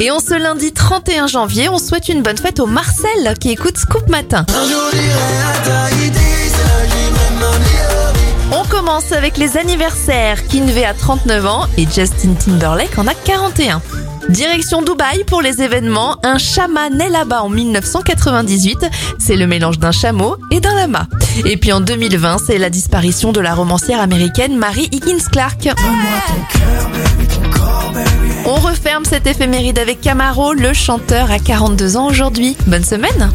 Et en ce lundi 31 janvier, on souhaite une bonne fête au Marcel qui écoute Scoop Matin. On commence avec les anniversaires. Kinvey a 39 ans et Justin Timberlake en a 41. Direction Dubaï pour les événements. Un chama naît là-bas en 1998. C'est le mélange d'un chameau et d'un lama. Et puis en 2020, c'est la disparition de la romancière américaine Mary Higgins Clark. Cette éphéméride avec Camaro, le chanteur à 42 ans aujourd'hui. Bonne semaine